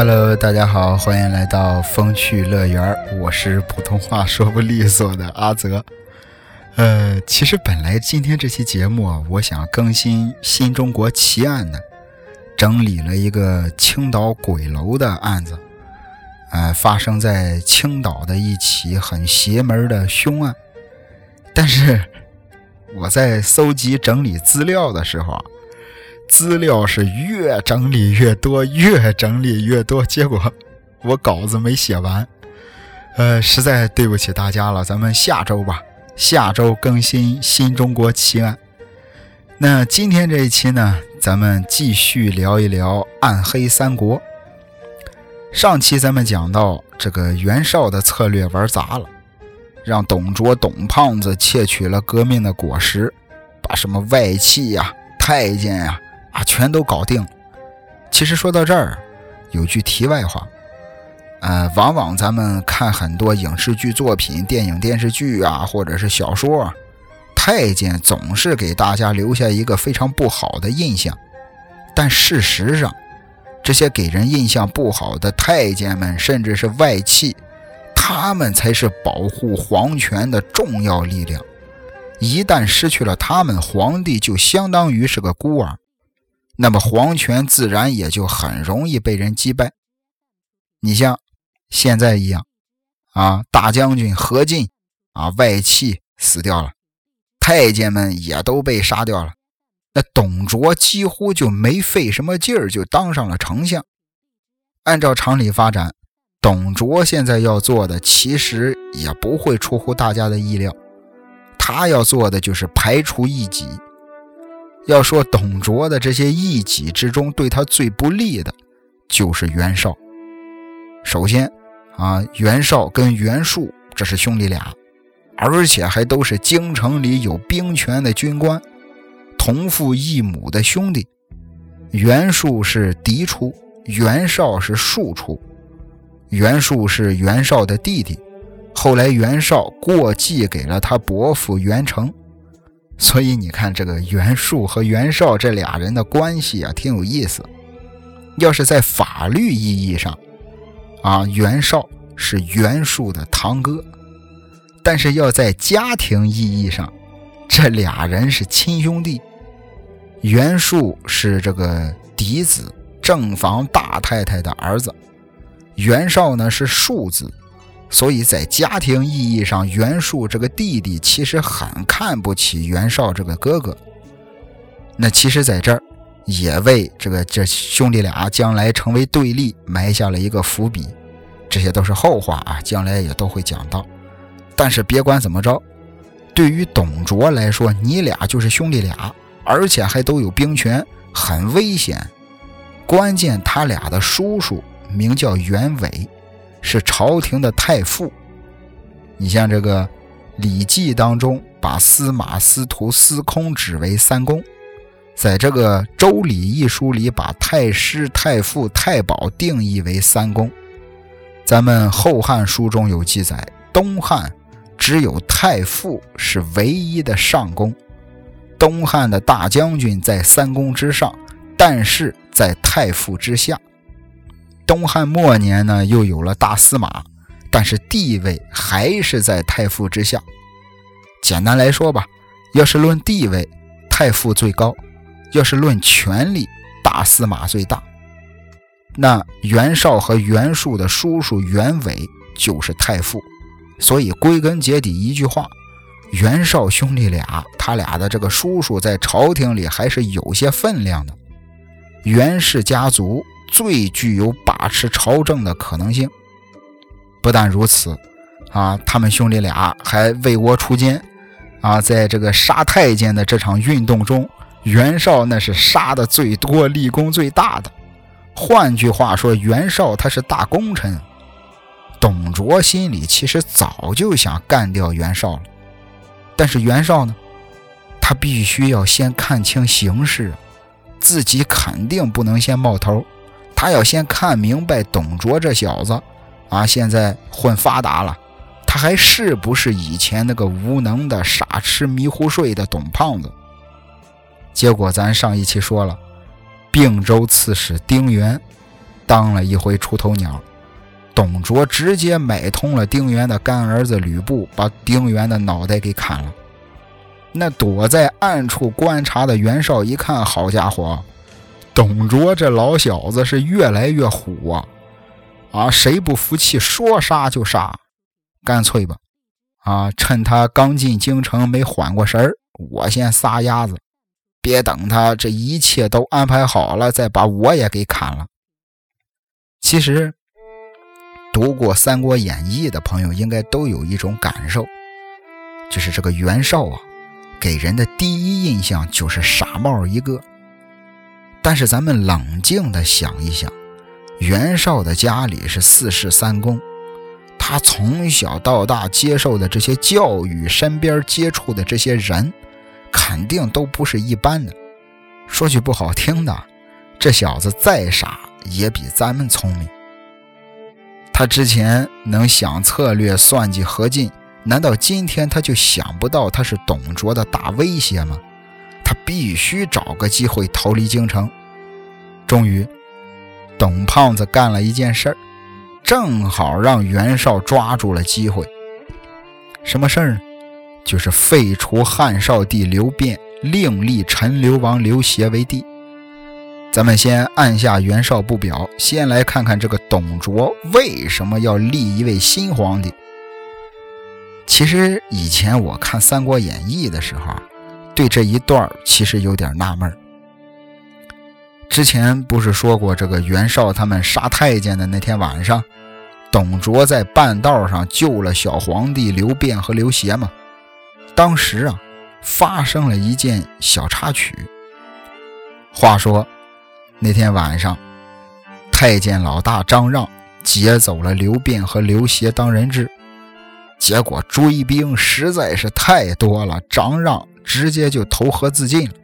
Hello，大家好，欢迎来到风趣乐园。我是普通话说不利索的阿泽。呃，其实本来今天这期节目啊，我想更新新中国奇案的，整理了一个青岛鬼楼的案子，呃，发生在青岛的一起很邪门的凶案。但是我在搜集整理资料的时候啊。资料是越整理越多，越整理越多，结果我稿子没写完，呃，实在对不起大家了。咱们下周吧，下周更新《新中国奇案》。那今天这一期呢，咱们继续聊一聊暗黑三国。上期咱们讲到这个袁绍的策略玩砸了，让董卓、董胖子窃取了革命的果实，把什么外戚呀、太监呀。全都搞定。其实说到这儿，有句题外话，呃，往往咱们看很多影视剧作品、电影、电视剧啊，或者是小说，太监总是给大家留下一个非常不好的印象。但事实上，这些给人印象不好的太监们，甚至是外戚，他们才是保护皇权的重要力量。一旦失去了他们，皇帝就相当于是个孤儿。那么皇权自然也就很容易被人击败。你像现在一样，啊，大将军何进，啊，外戚死掉了，太监们也都被杀掉了。那董卓几乎就没费什么劲儿就当上了丞相。按照常理发展，董卓现在要做的其实也不会出乎大家的意料，他要做的就是排除异己。要说董卓的这些异己之中，对他最不利的，就是袁绍。首先，啊，袁绍跟袁术这是兄弟俩，而且还都是京城里有兵权的军官，同父异母的兄弟。袁术是嫡出，袁绍是庶出。袁术是袁绍的弟弟，后来袁绍过继给了他伯父袁成。所以你看，这个袁术和袁绍这俩人的关系啊，挺有意思。要是在法律意义上，啊，袁绍是袁术的堂哥；但是要在家庭意义上，这俩人是亲兄弟。袁术是这个嫡子，正房大太太的儿子；袁绍呢是庶子。所以在家庭意义上，袁术这个弟弟其实很看不起袁绍这个哥哥。那其实，在这儿也为这个这兄弟俩将来成为对立埋下了一个伏笔。这些都是后话啊，将来也都会讲到。但是别管怎么着，对于董卓来说，你俩就是兄弟俩，而且还都有兵权，很危险。关键他俩的叔叔名叫袁伟。是朝廷的太傅，你像这个《礼记》当中把司马、司徒、司空指为三公，在这个《周礼》一书里把太师、太傅、太保定义为三公。咱们《后汉书》中有记载，东汉只有太傅是唯一的上公，东汉的大将军在三公之上，但是在太傅之下。东汉末年呢，又有了大司马，但是地位还是在太傅之下。简单来说吧，要是论地位，太傅最高；要是论权力，大司马最大。那袁绍和袁术的叔叔袁伟就是太傅，所以归根结底一句话，袁绍兄弟俩，他俩的这个叔叔在朝廷里还是有些分量的。袁氏家族。最具有把持朝政的可能性。不但如此，啊，他们兄弟俩还为国出奸，啊，在这个杀太监的这场运动中，袁绍那是杀的最多、立功最大的。换句话说，袁绍他是大功臣。董卓心里其实早就想干掉袁绍了，但是袁绍呢，他必须要先看清形势，自己肯定不能先冒头。他要先看明白董卓这小子，啊，现在混发达了，他还是不是以前那个无能的傻吃迷糊睡的董胖子？结果咱上一期说了，并州刺史丁原当了一回出头鸟。董卓直接买通了丁原的干儿子吕布，把丁原的脑袋给砍了。那躲在暗处观察的袁绍一看，好家伙，董卓这老小子是越来越虎啊！啊，谁不服气，说杀就杀，干脆吧！啊，趁他刚进京城没缓过神儿，我先撒丫子，别等他这一切都安排好了，再把我也给砍了。其实。读过《三国演义》的朋友应该都有一种感受，就是这个袁绍啊，给人的第一印象就是傻帽一个。但是咱们冷静的想一想，袁绍的家里是四世三公，他从小到大接受的这些教育，身边接触的这些人，肯定都不是一般的。说句不好听的，这小子再傻，也比咱们聪明。他之前能想策略、算计何进，难道今天他就想不到他是董卓的大威胁吗？他必须找个机会逃离京城。终于，董胖子干了一件事儿，正好让袁绍抓住了机会。什么事儿呢？就是废除汉少帝刘辩，另立陈留王刘协为帝。咱们先按下袁绍不表，先来看看这个董卓为什么要立一位新皇帝。其实以前我看《三国演义》的时候，对这一段其实有点纳闷儿。之前不是说过，这个袁绍他们杀太监的那天晚上，董卓在半道上救了小皇帝刘辩和刘协吗？当时啊，发生了一件小插曲。话说。那天晚上，太监老大张让劫走了刘辩和刘协当人质，结果追兵实在是太多了，张让直接就投河自尽了。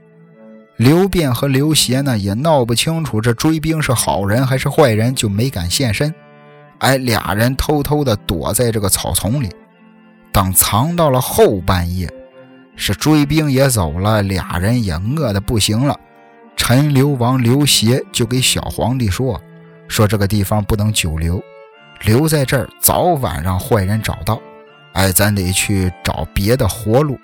刘辩和刘协呢也闹不清楚这追兵是好人还是坏人，就没敢现身。哎，俩人偷偷的躲在这个草丛里，等藏到了后半夜，是追兵也走了，俩人也饿得不行了。陈留王刘协就给小皇帝说：“说这个地方不能久留，留在这儿早晚让坏人找到。哎，咱得去找别的活路。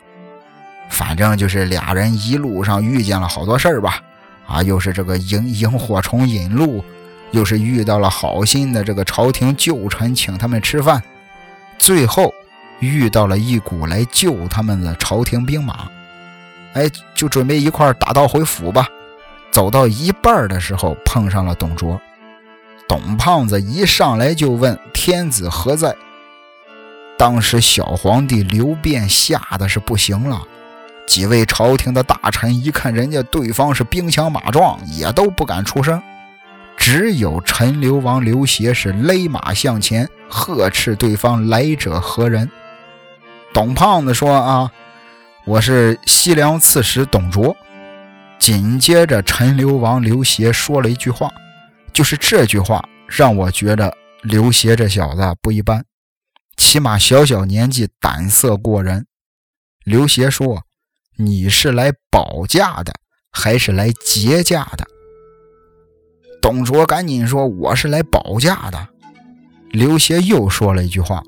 反正就是俩人一路上遇见了好多事儿吧。啊，又是这个萤萤火虫引路，又是遇到了好心的这个朝廷旧臣请他们吃饭，最后遇到了一股来救他们的朝廷兵马。哎，就准备一块打道回府吧。”走到一半的时候，碰上了董卓。董胖子一上来就问：“天子何在？”当时小皇帝刘辩吓得是不行了。几位朝廷的大臣一看人家对方是兵强马壮，也都不敢出声。只有陈留王刘协是勒马向前，呵斥对方来者何人。董胖子说：“啊，我是西凉刺史董卓。”紧接着，陈留王刘协说了一句话，就是这句话让我觉得刘协这小子不一般，起码小小年纪胆色过人。刘协说：“你是来保驾的，还是来劫驾的？”董卓赶紧说：“我是来保驾的。”刘协又说了一句话，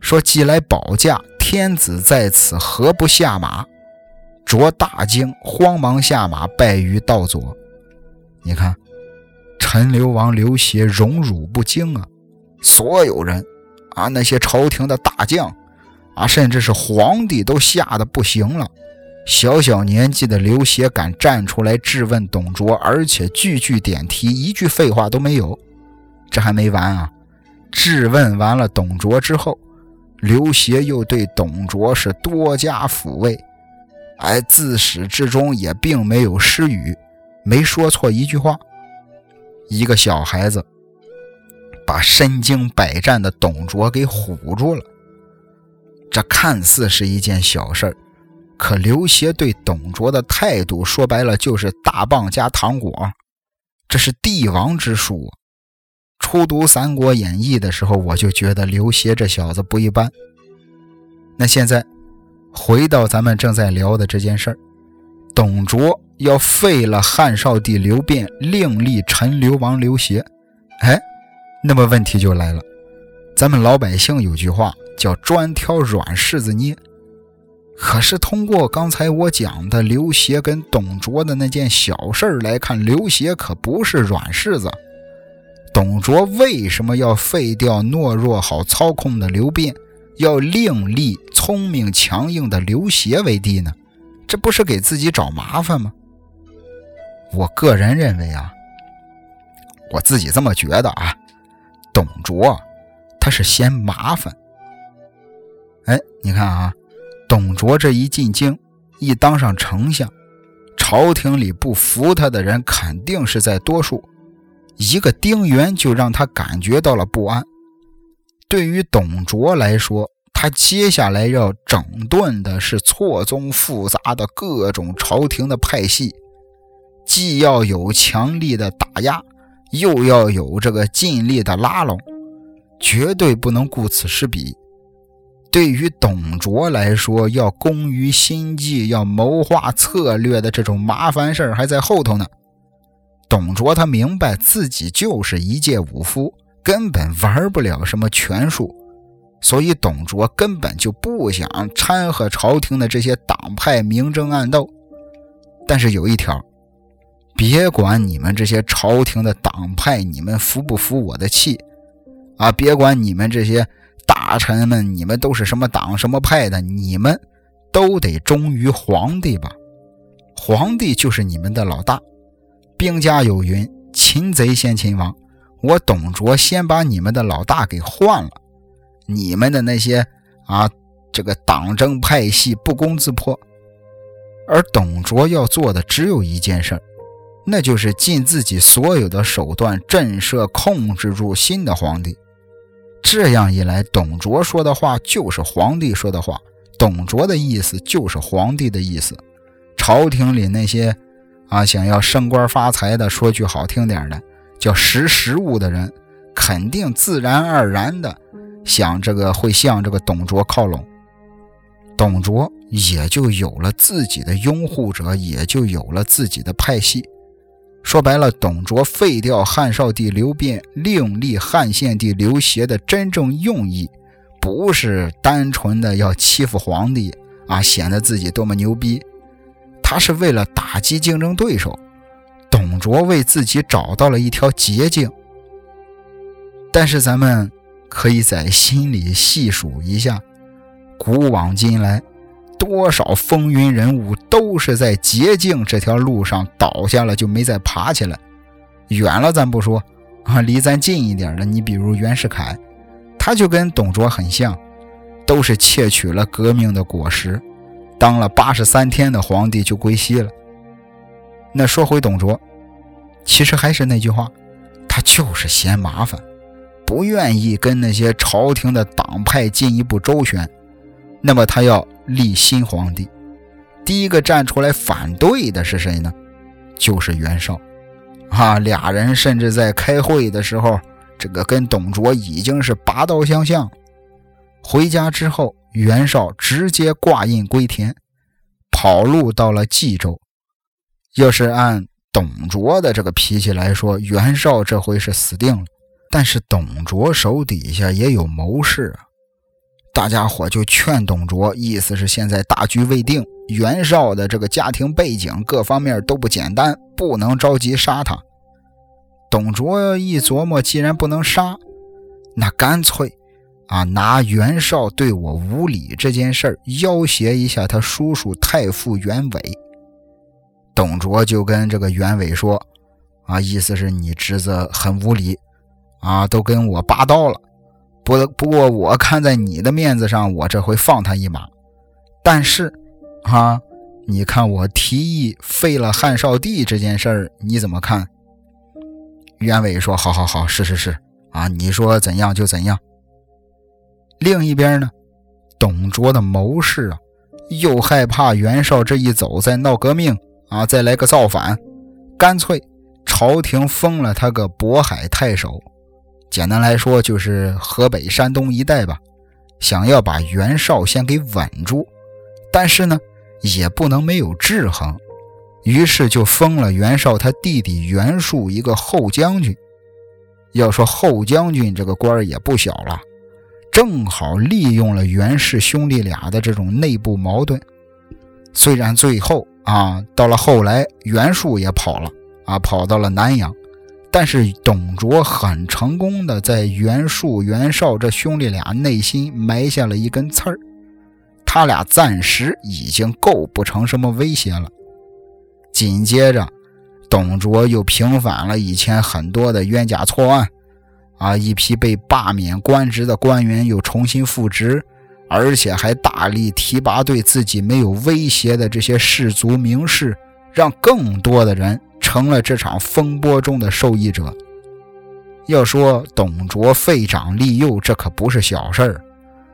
说：“既来保驾，天子在此，何不下马？”卓大惊，慌忙下马，拜于道左。你看，陈留王刘协荣辱不惊啊！所有人啊，那些朝廷的大将啊，甚至是皇帝都吓得不行了。小小年纪的刘协敢站出来质问董卓，而且句句点题，一句废话都没有。这还没完啊！质问完了董卓之后，刘协又对董卓是多加抚慰。哎，自始至终也并没有失语，没说错一句话。一个小孩子把身经百战的董卓给唬住了。这看似是一件小事儿，可刘协对董卓的态度，说白了就是大棒加糖果。这是帝王之术。初读《三国演义》的时候，我就觉得刘协这小子不一般。那现在。回到咱们正在聊的这件事儿，董卓要废了汉少帝刘辩，另立陈留王刘协。哎，那么问题就来了，咱们老百姓有句话叫“专挑软柿子捏”，可是通过刚才我讲的刘协跟董卓的那件小事来看，刘协可不是软柿子。董卓为什么要废掉懦弱好操控的刘辩，要另立聪明强硬的刘协为帝呢？这不是给自己找麻烦吗？我个人认为啊。我自己这么觉得啊，董卓他是嫌麻烦。哎，你看啊，董卓这一进京，一当上丞相，朝廷里不服他的人肯定是在多数。一个丁原就让他感觉到了不安。对于董卓来说，他接下来要整顿的是错综复杂的各种朝廷的派系，既要有强力的打压。又要有这个尽力的拉拢，绝对不能顾此失彼。对于董卓来说，要攻于心计，要谋划策略的这种麻烦事儿还在后头呢。董卓他明白自己就是一介武夫，根本玩不了什么权术，所以董卓根本就不想掺和朝廷的这些党派明争暗斗。但是有一条。别管你们这些朝廷的党派，你们服不服我的气啊？别管你们这些大臣们，你们都是什么党什么派的，你们都得忠于皇帝吧？皇帝就是你们的老大。兵家有云：“擒贼先擒王。”我董卓先把你们的老大给换了，你们的那些啊，这个党争派系不攻自破。而董卓要做的只有一件事。那就是尽自己所有的手段震慑、控制住新的皇帝。这样一来，董卓说的话就是皇帝说的话，董卓的意思就是皇帝的意思。朝廷里那些啊想要升官发财的，说句好听点的，叫识时务的人，肯定自然而然的想这个会向这个董卓靠拢，董卓也就有了自己的拥护者，也就有了自己的派系。说白了，董卓废掉汉少帝刘辩，另立汉献帝刘协的真正用意，不是单纯的要欺负皇帝啊，显得自己多么牛逼，他是为了打击竞争对手。董卓为自己找到了一条捷径。但是咱们可以在心里细数一下，古往今来。多少风云人物都是在捷径这条路上倒下了，就没再爬起来。远了咱不说啊，离咱近一点的，你比如袁世凯，他就跟董卓很像，都是窃取了革命的果实，当了八十三天的皇帝就归西了。那说回董卓，其实还是那句话，他就是嫌麻烦，不愿意跟那些朝廷的党派进一步周旋。那么他要立新皇帝，第一个站出来反对的是谁呢？就是袁绍，啊，俩人甚至在开会的时候，这个跟董卓已经是拔刀相向。回家之后，袁绍直接挂印归田，跑路到了冀州。要是按董卓的这个脾气来说，袁绍这回是死定了。但是董卓手底下也有谋士啊。大家伙就劝董卓，意思是现在大局未定，袁绍的这个家庭背景各方面都不简单，不能着急杀他。董卓一琢磨，既然不能杀，那干脆啊，拿袁绍对我无礼这件事儿要挟一下他叔叔太傅袁伟。董卓就跟这个袁伟说，啊，意思是你侄子很无礼，啊，都跟我拔刀了。不不过，我看在你的面子上，我这回放他一马。但是，啊，你看我提议废了汉少帝这件事儿，你怎么看？袁伟说：“好好好，是是是，啊，你说怎样就怎样。”另一边呢，董卓的谋士啊，又害怕袁绍这一走再闹革命啊，再来个造反，干脆朝廷封了他个渤海太守。简单来说，就是河北、山东一带吧，想要把袁绍先给稳住，但是呢，也不能没有制衡，于是就封了袁绍他弟弟袁术一个后将军。要说后将军这个官儿也不小了，正好利用了袁氏兄弟俩的这种内部矛盾。虽然最后啊，到了后来袁术也跑了啊，跑到了南阳，但是董卓很成功的在袁术、袁绍这兄弟俩内心埋下了一根刺儿，他俩暂时已经构不成什么威胁了。紧接着。董卓又平反了以前很多的冤假错案，啊，一批被罢免官职的官员又重新复职，而且还大力提拔对自己没有威胁的这些士族名士，让更多的人成了这场风波中的受益者。要说董卓废长立幼，这可不是小事儿，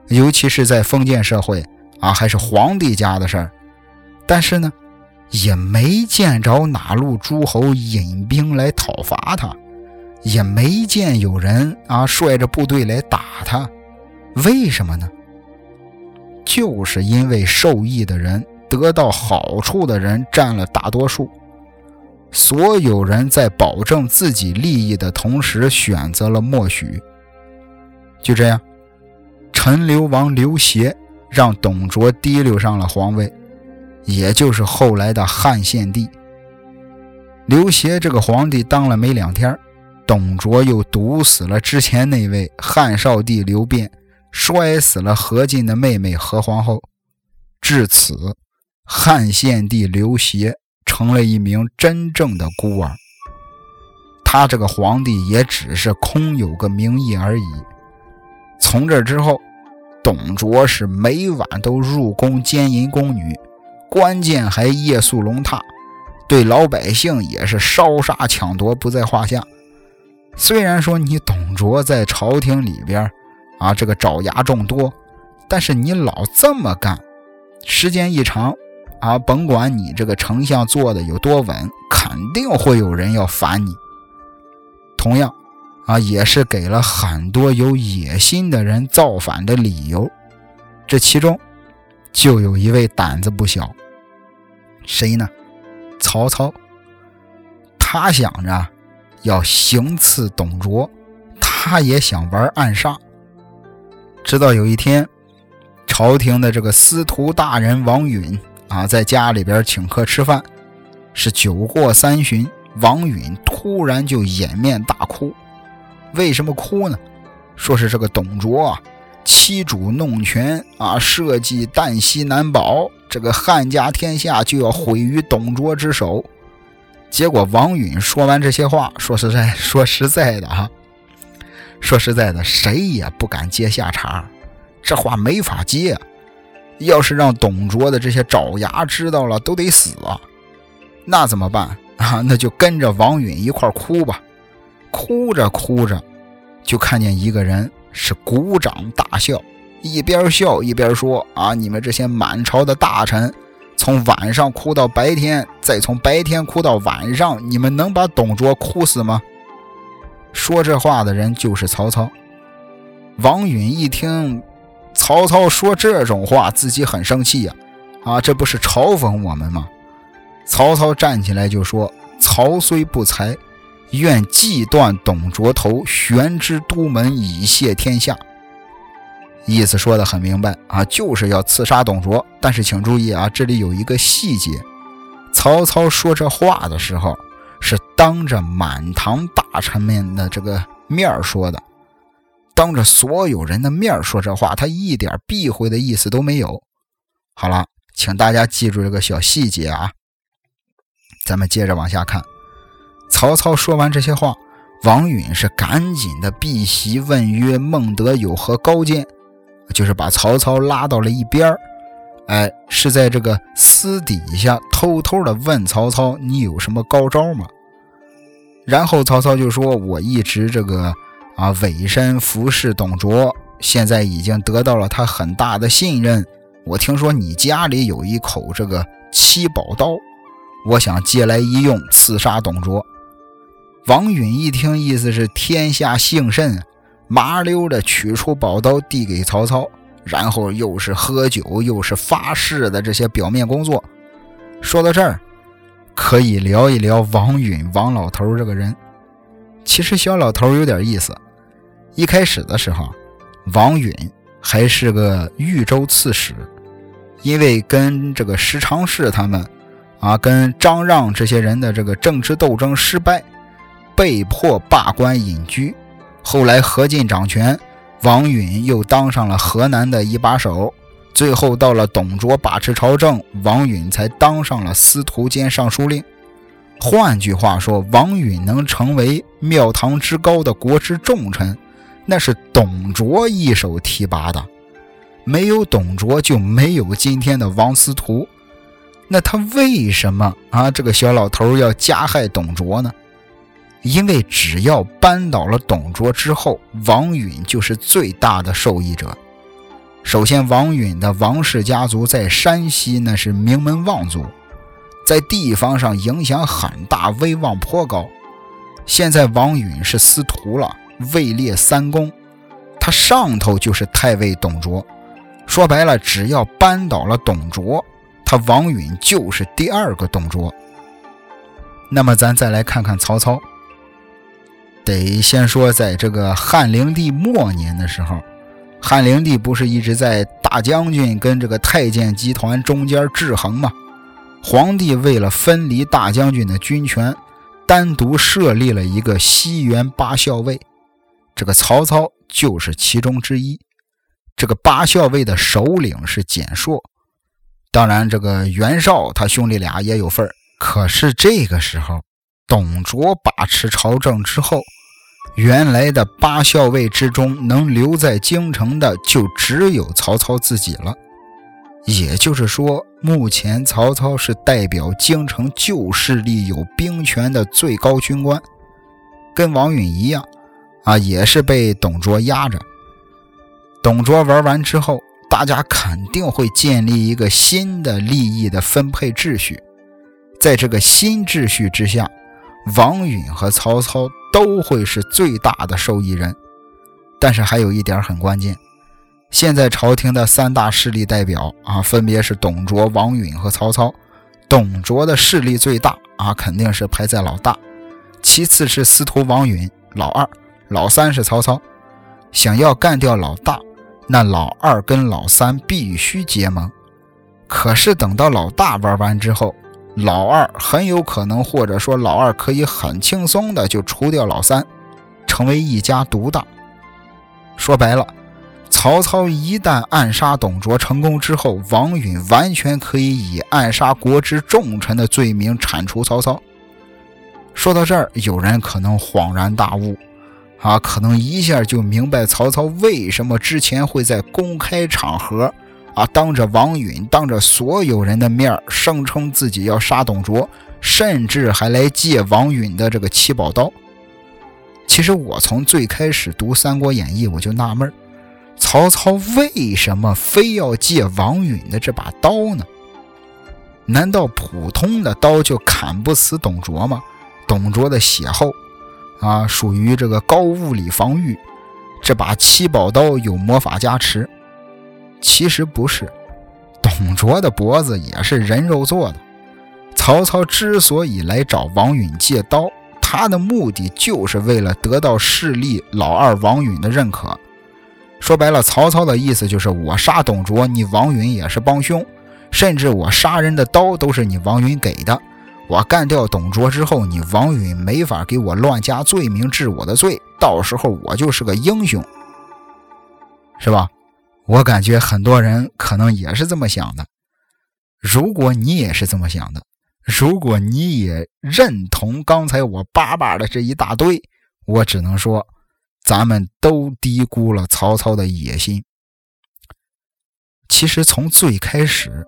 尤其是在封建社会啊，还是皇帝家的事儿。但是呢？也没见着哪路诸侯引兵来讨伐他，也没见有人啊率着部队来打他，为什么呢？就是因为受益的人、得到好处的人占了大多数，所有人在保证自己利益的同时选择了默许。就这样，陈留王刘协让董卓提溜上了皇位。也就是后来的汉献帝刘协这个皇帝当了没两天，董卓又毒死了之前那位汉少帝刘辩，摔死了何进的妹妹何皇后。至此，汉献帝刘协成了一名真正的孤儿。他这个皇帝也只是空有个名义而已。从这之后，董卓是每晚都入宫奸淫宫女。关键还夜宿龙榻，对老百姓也是烧杀抢夺不在话下。虽然说你董卓在朝廷里边啊，这个爪牙众多，但是你老这么干，时间一长啊，甭管你这个丞相做的有多稳，肯定会有人要反你。同样啊，也是给了很多有野心的人造反的理由。这其中。就有一位胆子不小，谁呢？曹操。他想着要行刺董卓，他也想玩暗杀。直到有一天，朝廷的这个司徒大人王允啊，在家里边请客吃饭，是酒过三巡，王允突然就掩面大哭。为什么哭呢？说是这个董卓啊。欺主弄权啊，设计旦夕难保，这个汉家天下就要毁于董卓之手。结果王允说完这些话，说实在，说实在的哈，说实在的，谁也不敢接下茬，这话没法接。要是让董卓的这些爪牙知道了，都得死啊！那怎么办 啊？那就跟着王允一块哭吧。哭着哭着，就看见一个人。是鼓掌大笑，一边笑一边说：“啊，你们这些满朝的大臣，从晚上哭到白天，再从白天哭到晚上，你们能把董卓哭死吗？”说这话的人就是曹操。王允一听曹操说这种话，自己很生气呀！啊，这不是嘲讽我们吗？曹操站起来就说：“曹虽不才。”愿即断董卓头，悬之都门，以谢天下。意思说的很明白啊，就是要刺杀董卓。但是请注意啊，这里有一个细节：曹操说这话的时候，是当着满堂大臣们的这个面说的，当着所有人的面说这话，他一点避讳的意思都没有。好了，请大家记住这个小细节啊。咱们接着往下看。曹操说完这些话，王允是赶紧的避席问曰：“孟德有何高见？”就是把曹操拉到了一边哎，是在这个私底下偷偷的问曹操：“你有什么高招吗？”然后曹操就说：“我一直这个啊委身服侍董卓，现在已经得到了他很大的信任。我听说你家里有一口这个七宝刀，我想借来一用，刺杀董卓。”王允一听，意思是天下幸甚，麻溜的取出宝刀递给曹操，然后又是喝酒又是发誓的这些表面工作。说到这儿，可以聊一聊王允王老头这个人。其实小老头有点意思。一开始的时候，王允还是个豫州刺史，因为跟这个石常氏他们啊，跟张让这些人的这个政治斗争失败，被迫罢官隐居。后来何进掌权，王允又当上了河南的一把手。最后到了董卓把持朝政，王允才当上了司徒兼尚书令。换句话说，王允能成为庙堂之高的国之重臣，那是董卓一手提拔的。没有董卓，就没有今天的王司徒。那他为什么啊？这个小老头要加害董卓呢？因为只要扳倒了董卓之后，王允就是最大的受益者。首先，王允的王氏家族在山西那是名门望族。在地方上影响很大，威望颇高。现在王允是司徒了，位列三公，他上头就是太尉董卓。说白了，只要扳倒了董卓，他王允就是第二个董卓。那么咱再来看看曹操。得先说，在这个汉灵帝末年的时候，汉灵帝不是一直在大将军跟这个太监集团中间制衡吗？皇帝为了分离大将军的军权，单独设立了一个西园八校尉，这个曹操就是其中之一。这个八校尉的首领是简硕，当然这个袁绍他兄弟俩也有份可是这个时候，董卓把持朝政之后，原来的八校尉之中能留在京城的就只有曹操自己了。也就是说，目前曹操是代表京城旧势力有兵权的最高军官，跟王允一样，啊，也是被董卓压着。董卓玩完之后，大家肯定会建立一个新的利益的分配秩序，在这个新秩序之下，王允和曹操都会是最大的受益人。但是还有一点很关键。现在朝廷的三大势力代表啊，分别是董卓、王允和曹操。董卓的势力最大啊，肯定是排在老大，其次是司徒王允，老二，老三是曹操。想要干掉老大，那老二跟老三必须结盟。可是等到老大玩完之后，老二很有可能，或者说老二可以很轻松的就除掉老三，成为一家独大。说白了。曹操一旦暗杀董卓成功之后，王允完全可以以暗杀国之重臣的罪名铲除曹操。说到这儿，有人可能恍然大悟，啊，可能一下就明白曹操为什么之前会在公开场合，啊，当着王允、当着所有人的面声称自己要杀董卓，甚至还来借王允的这个七宝刀。其实我从最开始读《三国演义》，我就纳闷。曹操为什么非要借王允的这把刀呢？难道普通的刀就砍不死董卓吗？董卓的血厚，啊，属于这个高物理防御。这把七宝刀有魔法加持。其实不是，董卓的脖子也是人肉做的。曹操之所以来找王允借刀，他的目的就是为了得到势力老二王允的认可。说白了，曹操的意思就是我杀董卓，你王允也是帮凶，甚至我杀人的刀都是你王允给的。我干掉董卓之后，你王允没法给我乱加罪名治我的罪，到时候我就是个英雄，是吧？我感觉很多人可能也是这么想的。如果你也是这么想的，如果你也认同刚才我叭叭的这一大堆，我只能说。咱们都低估了曹操的野心。其实从最开始，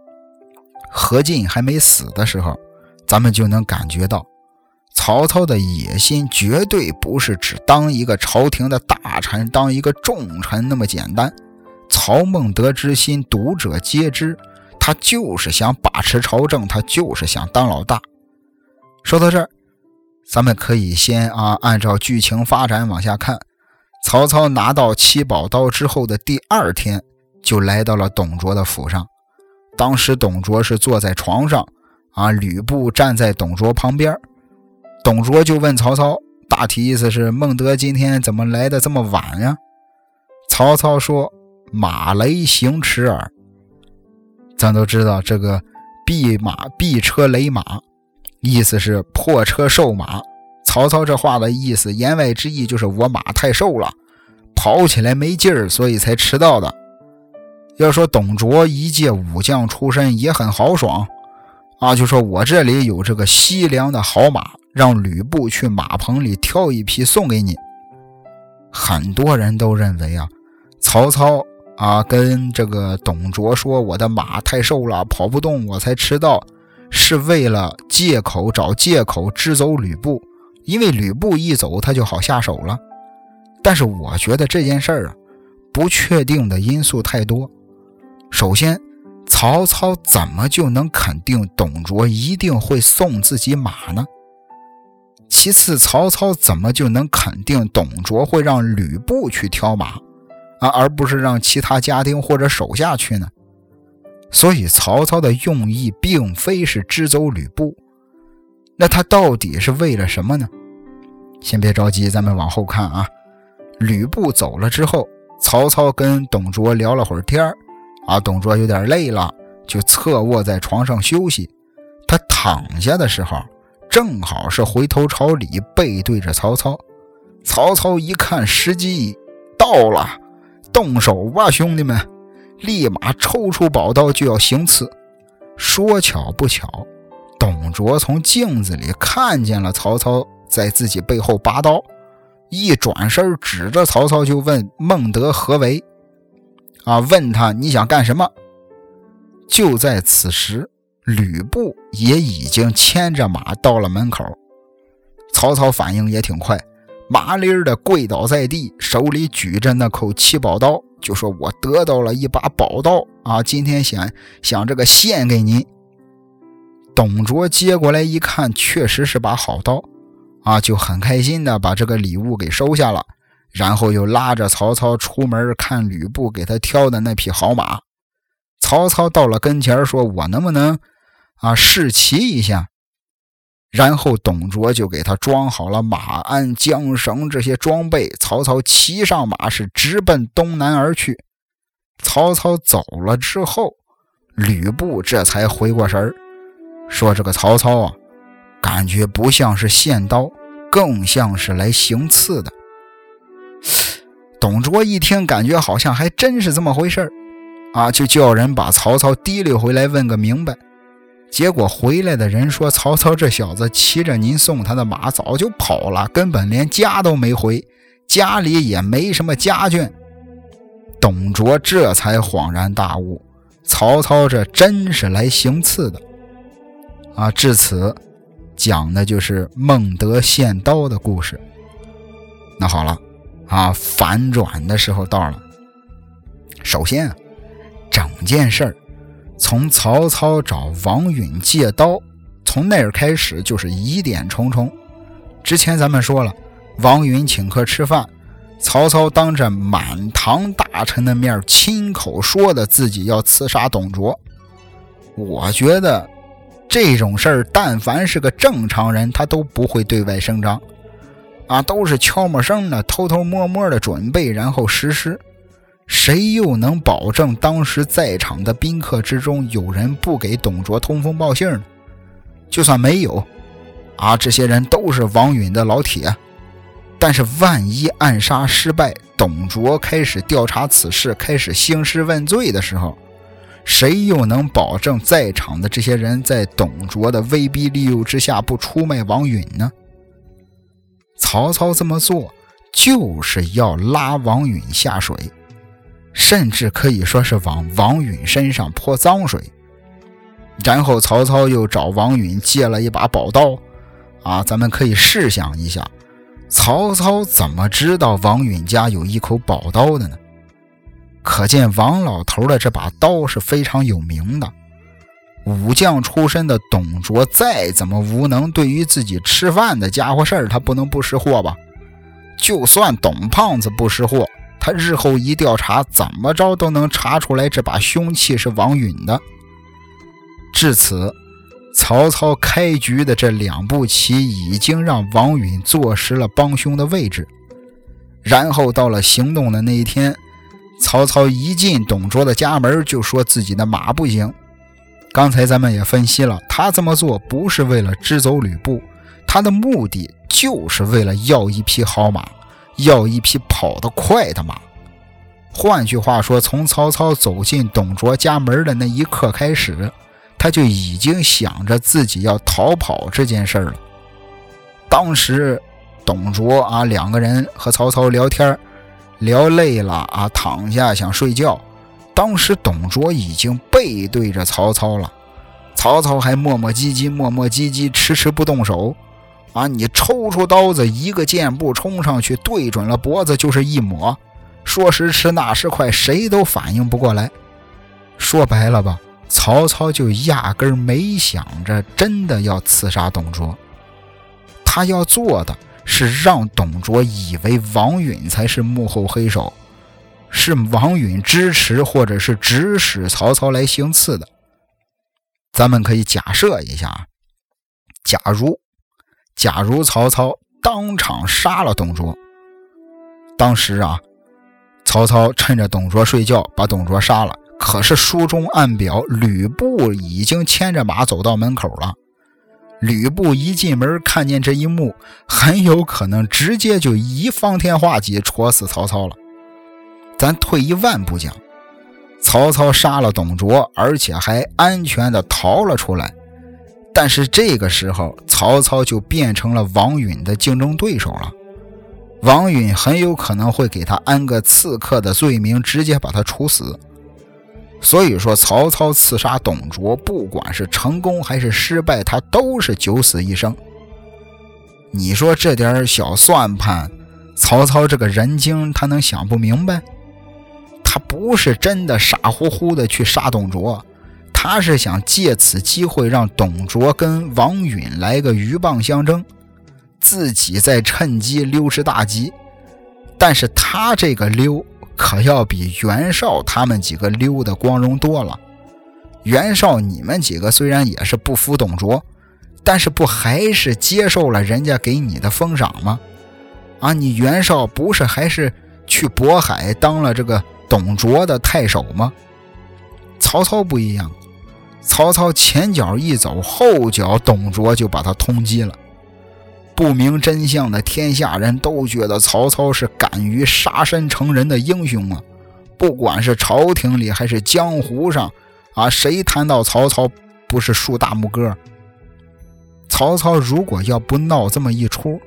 何进还没死的时候，咱们就能感觉到，曹操的野心绝对不是只当一个朝廷的大臣、当一个重臣那么简单。曹孟德之心，读者皆知，他就是想把持朝政，他就是想当老大。说到这儿，咱们可以先啊，按照剧情发展往下看。曹操拿到七宝刀之后的第二天，就来到了董卓的府上。当时董卓是坐在床上，啊，吕布站在董卓旁边。董卓就问曹操：“大体意思是孟德今天怎么来的这么晚呀？曹操说：“马雷行驰耳。”咱都知道这个“避马避车雷马”，意思是破车瘦马。曹操这话的意思，言外之意就是我马太瘦了，跑起来没劲儿，所以才迟到的。要说董卓一介武将出身，也很豪爽啊，就说我这里有这个西凉的好马，让吕布去马棚里挑一匹送给你。很多人都认为啊，曹操啊跟这个董卓说我的马太瘦了，跑不动，我才迟到，是为了借口找借口支走吕布，因为吕布一走他就好下手了。但是我觉得这件事儿啊，不确定的因素太多。首先，曹操怎么就能肯定董卓一定会送自己马呢？其次，曹操怎么就能肯定董卓会让吕布去挑马啊，而不是让其他家丁或者手下去呢？所以，曹操的用意并非是支走吕布，那他到底是为了什么呢？先别着急，咱们往后看啊。吕布走了之后，曹操跟董卓聊了会儿天儿。啊，董卓有点累了，就侧卧在床上休息。他躺下的时候，正好是回头朝里，背对着曹操。曹操一看时机到了，动手吧，兄弟们！立马抽出宝刀就要行刺。说巧不巧，董卓从镜子里看见了曹操在自己背后拔刀，一转身指着曹操就问：“孟德何为？”啊！问他你想干什么？就在此时，吕布也已经牵着马到了门口。曹操反应也挺快，麻利儿的跪倒在地，手里举着那口七宝刀，就说：“我得到了一把宝刀啊！今天想想这个献给您。”董卓接过来一看，确实是把好刀啊，就很开心的把这个礼物给收下了。然后又拉着曹操出门看吕布给他挑的那匹好马。曹操到了跟前说：“我能不能啊试骑一下？”然后董卓就给他装好了马鞍、缰绳这些装备。曹操骑上马是直奔东南而去。曹操走了之后，吕布这才回过神儿，说：“这个曹操啊，感觉不像是献刀，更像是来行刺的。”董卓一听，感觉好像还真是这么回事，啊，就叫人把曹操提溜回来问个明白。结果回来的人说，曹操这小子骑着您送他的马早就跑了，根本连家都没回，家里也没什么家眷。董卓这才恍然大悟，曹操这真是来行刺的。啊，至此，讲的就是孟德献刀的故事。那好了。啊，反转的时候到了。首先啊，整件事儿从曹操找王允借刀，从那儿开始就是疑点重重。之前咱们说了，王允请客吃饭，曹操当着满堂大臣的面亲口说的自己要刺杀董卓。我觉得这种事儿，但凡是个正常人，他都不会对外声张。啊，都是悄没声的，偷偷摸摸的准备，然后实施。谁又能保证当时在场的宾客之中有人不给董卓通风报信呢？就算没有，啊，这些人都是王允的老铁。但是万一暗杀失败，董卓开始调查此事，开始兴师问罪的时候，谁又能保证在场的这些人在董卓的威逼利诱之下不出卖王允呢？曹操这么做就是要拉王允下水，甚至可以说是往王允身上泼脏水。然后曹操又找王允借了一把宝刀，啊，咱们可以试想一下，曹操怎么知道王允家有一口宝刀的呢？可见王老头的这把刀是非常有名的。武将出身的董卓再怎么无能，对于自己吃饭的家伙事儿，他不能不识货吧？就算董胖子不识货，他日后一调查，怎么着都能查出来这把凶器是王允的。至此，曹操开局的这两步棋已经让王允坐实了帮凶的位置。然后到了行动的那一天，曹操一进董卓的家门，就说自己的马不行。刚才咱们也分析了，他这么做不是为了支走吕布，他的目的就是为了要一匹好马，要一匹跑得快的马。换句话说，从曹操走进董卓家门的那一刻开始，他就已经想着自己要逃跑这件事了。当时。董卓啊，两个人和曹操聊天，聊累了啊，躺下想睡觉。当时董卓已经背对着曹操了，曹操还磨磨唧唧、磨磨唧唧，迟迟不动手。啊，你抽出刀子，一个箭步冲上去，对准了脖子就是一抹。说时迟，那时快，谁都反应不过来。说白了吧，曹操就压根没想着真的要刺杀董卓，他要做的。是让董卓以为王允才是幕后黑手，是王允支持或者是指使曹操来行刺的。咱们可以假设一下，假如，假如曹操当场杀了董卓，当时啊，曹操趁着董卓睡觉把董卓杀了，可是书中暗表吕布已经牵着马走到门口了。吕布一进门，看见这一幕，很有可能直接就一方天画戟戳死曹操了。咱退一万步讲，曹操杀了董卓，而且还安全的逃了出来，但是这个时候，曹操就变成了王允的竞争对手了。王允很有可能会给他安个刺客的罪名，直接把他处死。所以说，曹操刺杀董卓，不管是成功还是失败，他都是九死一生。你说这点小算盘，曹操这个人精，他能想不明白？他不是真的傻乎乎的去杀董卓，他是想借此机会让董卓跟王允来个鹬蚌相争，自己再趁机溜之大吉。但是他这个溜。可要比袁绍他们几个溜的光荣多了。袁绍，你们几个虽然也是不服董卓，但是不还是接受了人家给你的封赏吗？啊，你袁绍不是还是去渤海当了这个董卓的太守吗？曹操不一样，曹操前脚一走，后脚董卓就把他通缉了。不明真相的天下人都觉得曹操是敢于杀身成仁的英雄啊！不管是朝廷里还是江湖上，啊，谁谈到曹操不是竖大拇哥？曹操如果要不闹这么一出，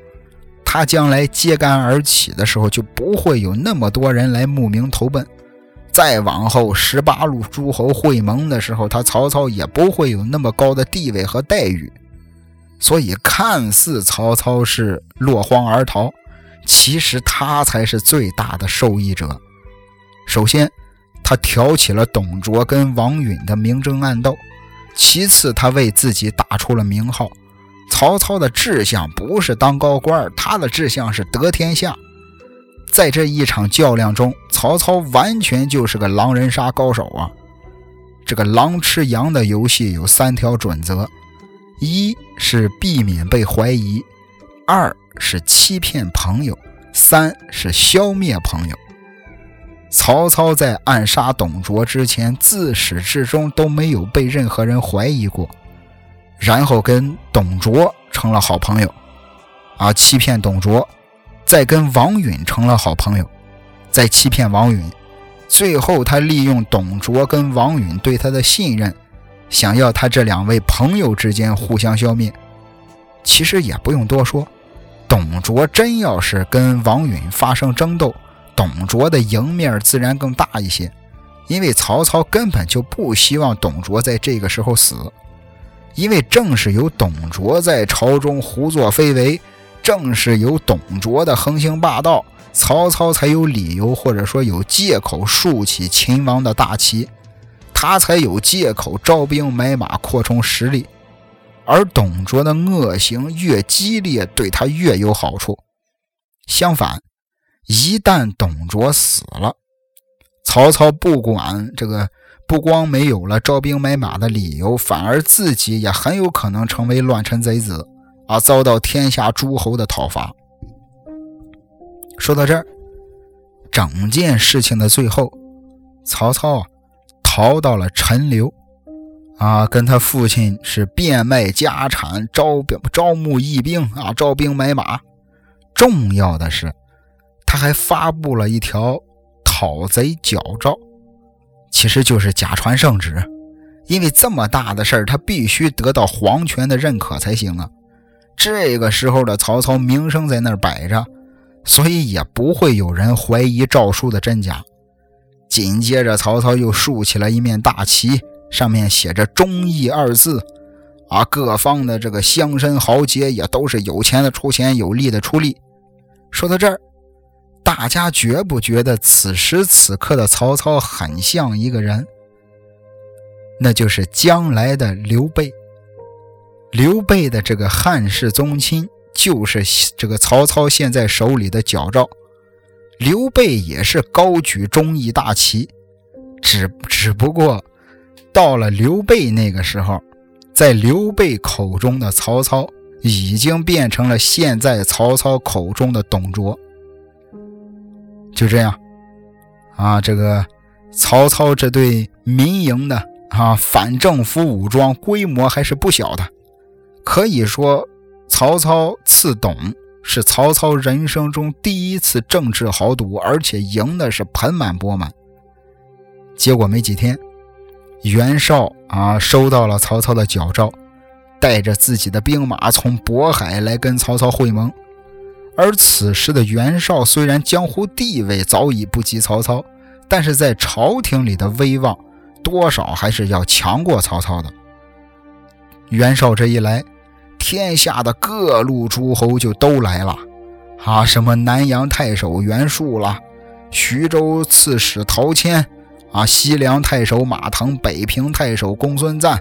他将来揭竿而起的时候就不会有那么多人来慕名投奔。再往后，十八路诸侯会盟的时候，他曹操也不会有那么高的地位和待遇。所以，看似曹操是落荒而逃，其实他才是最大的受益者。首先，他挑起了董卓跟王允的明争暗斗；其次，他为自己打出了名号。曹操的志向不是当高官，他的志向是得天下。在这一场较量中，曹操完全就是个狼人杀高手啊！这个狼吃羊的游戏有三条准则。一是避免被怀疑，二是欺骗朋友，三是消灭朋友。曹操在暗杀董卓之前，自始至终都没有被任何人怀疑过，然后跟董卓成了好朋友，啊，欺骗董卓，再跟王允成了好朋友，再欺骗王允，最后他利用董卓跟王允对他的信任。想要他这两位朋友之间互相消灭，其实也不用多说。董卓真要是跟王允发生争斗，董卓的赢面自然更大一些，因为曹操根本就不希望董卓在这个时候死，因为正是有董卓在朝中胡作非为，正是有董卓的横行霸道，曹操才有理由或者说有借口竖起秦王的大旗。他才有借口招兵买马扩充实力，而董卓的恶行越激烈，对他越有好处。相反，一旦董卓死了，曹操不管这个，不光没有了招兵买马的理由，反而自己也很有可能成为乱臣贼子啊，遭到天下诸侯的讨伐。说到这儿，整件事情的最后，曹操啊逃到了陈留，啊，跟他父亲是变卖家产，招兵招募义兵啊，招兵买马。重要的是，他还发布了一条讨贼矫诏，其实就是假传圣旨，因为这么大的事儿，他必须得到皇权的认可才行啊。这个时候的曹操名声在那儿摆着。所以也不会有人怀疑诏书的真假。紧接着，曹操又竖起了一面大旗，上面写着“忠义”二字。啊，各方的这个乡绅豪杰也都是有钱的出钱，有力的出力。说到这儿，大家觉不觉得此时此刻的曹操很像一个人？那就是将来的刘备。刘备的这个汉室宗亲。就是这个曹操现在手里的矫诏，刘备也是高举忠义大旗，只只不过到了刘备那个时候，在刘备口中的曹操已经变成了现在曹操口中的董卓。就这样，啊，这个曹操这对民营的啊反政府武装规模还是不小的，可以说。曹操刺董是曹操人生中第一次政治豪赌，而且赢的是盆满钵满。结果没几天，袁绍啊收到了曹操的矫诏，带着自己的兵马从渤海来跟曹操会盟。而此时的袁绍虽然江湖地位早已不及曹操，但是在朝廷里的威望多少还是要强过曹操的。袁绍这一来。天下的各路诸侯就都来了，啊，什么南阳太守袁术啦，徐州刺史陶谦，啊，西凉太守马腾，北平太守公孙瓒，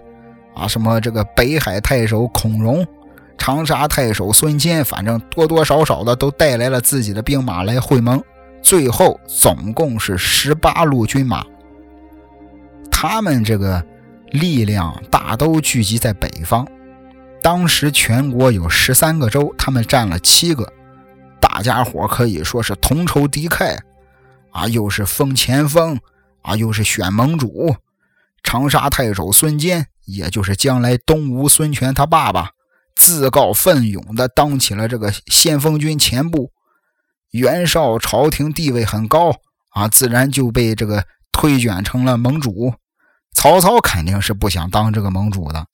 啊，什么这个北海太守孔融，长沙太守孙坚，反正多多少少的都带来了自己的兵马来会盟。最后总共是十八路军马，他们这个力量大都聚集在北方。当时全国有十三个州，他们占了七个，大家伙可以说是同仇敌忾，啊，又是封前锋，啊，又是选盟主。长沙太守孙坚，也就是将来东吴孙权他爸爸，自告奋勇的当起了这个先锋军前部。袁绍朝廷地位很高，啊，自然就被这个推选成了盟主。曹操肯定是不想当这个盟主的。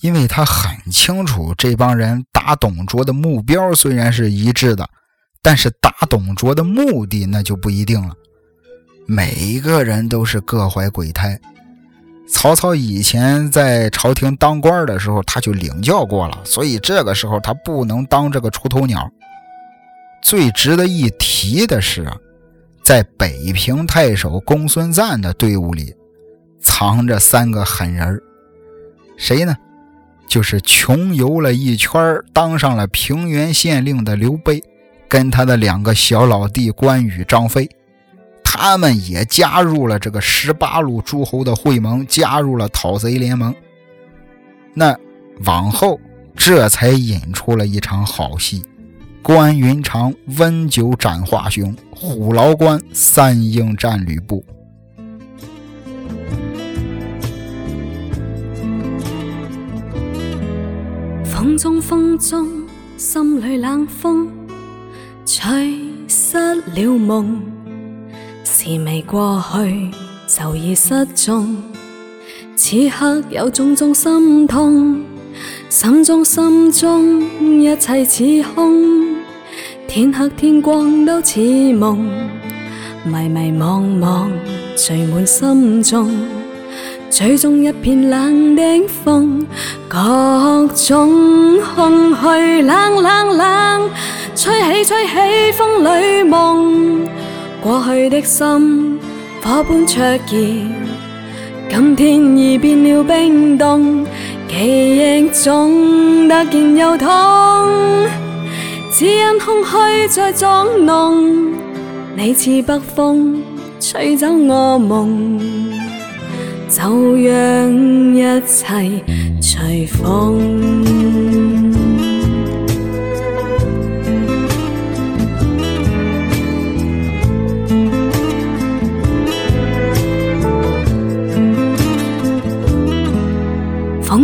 因为他很清楚，这帮人打董卓的目标虽然是一致的，但是打董卓的目的那就不一定了。每一个人都是各怀鬼胎。曹操以前在朝廷当官的时候，他就领教过了，所以这个时候他不能当这个出头鸟。最值得一提的是啊，在北平太守公孙瓒的队伍里，藏着三个狠人谁呢？就是穷游了一圈当上了平原县令的刘备，跟他的两个小老弟关羽、张飞，他们也加入了这个十八路诸侯的会盟，加入了讨贼联盟。那往后，这才引出了一场好戏：关云长温酒斩华雄，虎牢关三英战吕布。风中风中，心里冷风，吹失了梦。时未过去，就已失踪。此刻有种种心痛，心中心中一切似空。天黑天光都似梦，迷迷惘惘聚满心中。吹中一片冷的风，各种空虚冷冷冷，吹起吹起风里梦。过去的心火般灼热，今天已变了冰冻，记忆中突然又痛，只因空虚在作弄，你似北风吹走我梦。就讓一切隨風。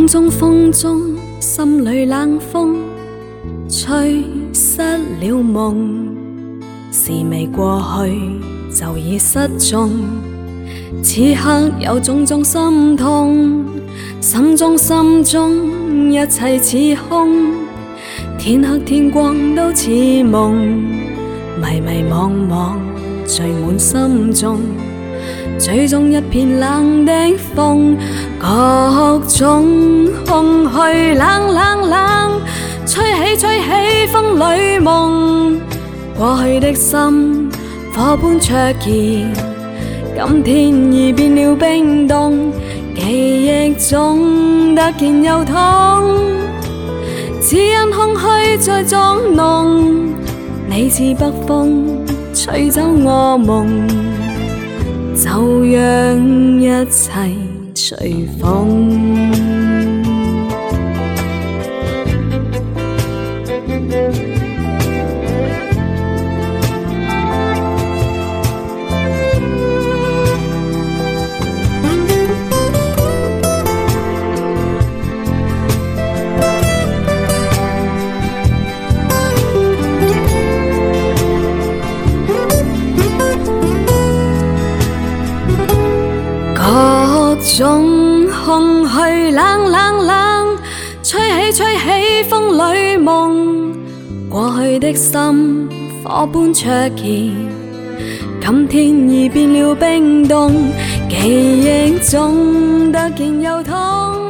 中風中，心里冷風，吹失了夢。事未過去，就已失蹤。此刻有種種心痛，心中心中一切似空，天黑天光都似夢，迷迷惘惘聚滿心中，最終一片冷的風，各種空虛冷冷冷，吹起吹起風里夢，過去的心火般灼熱。今天已變了冰凍，記憶中突然又痛，只因空虛在作弄。你似北風吹走我夢，就让一切随风。各種空虚冷冷冷，吹起吹起风里梦，过去的心火般灼热，今天已变了冰冻，记忆中突然又痛，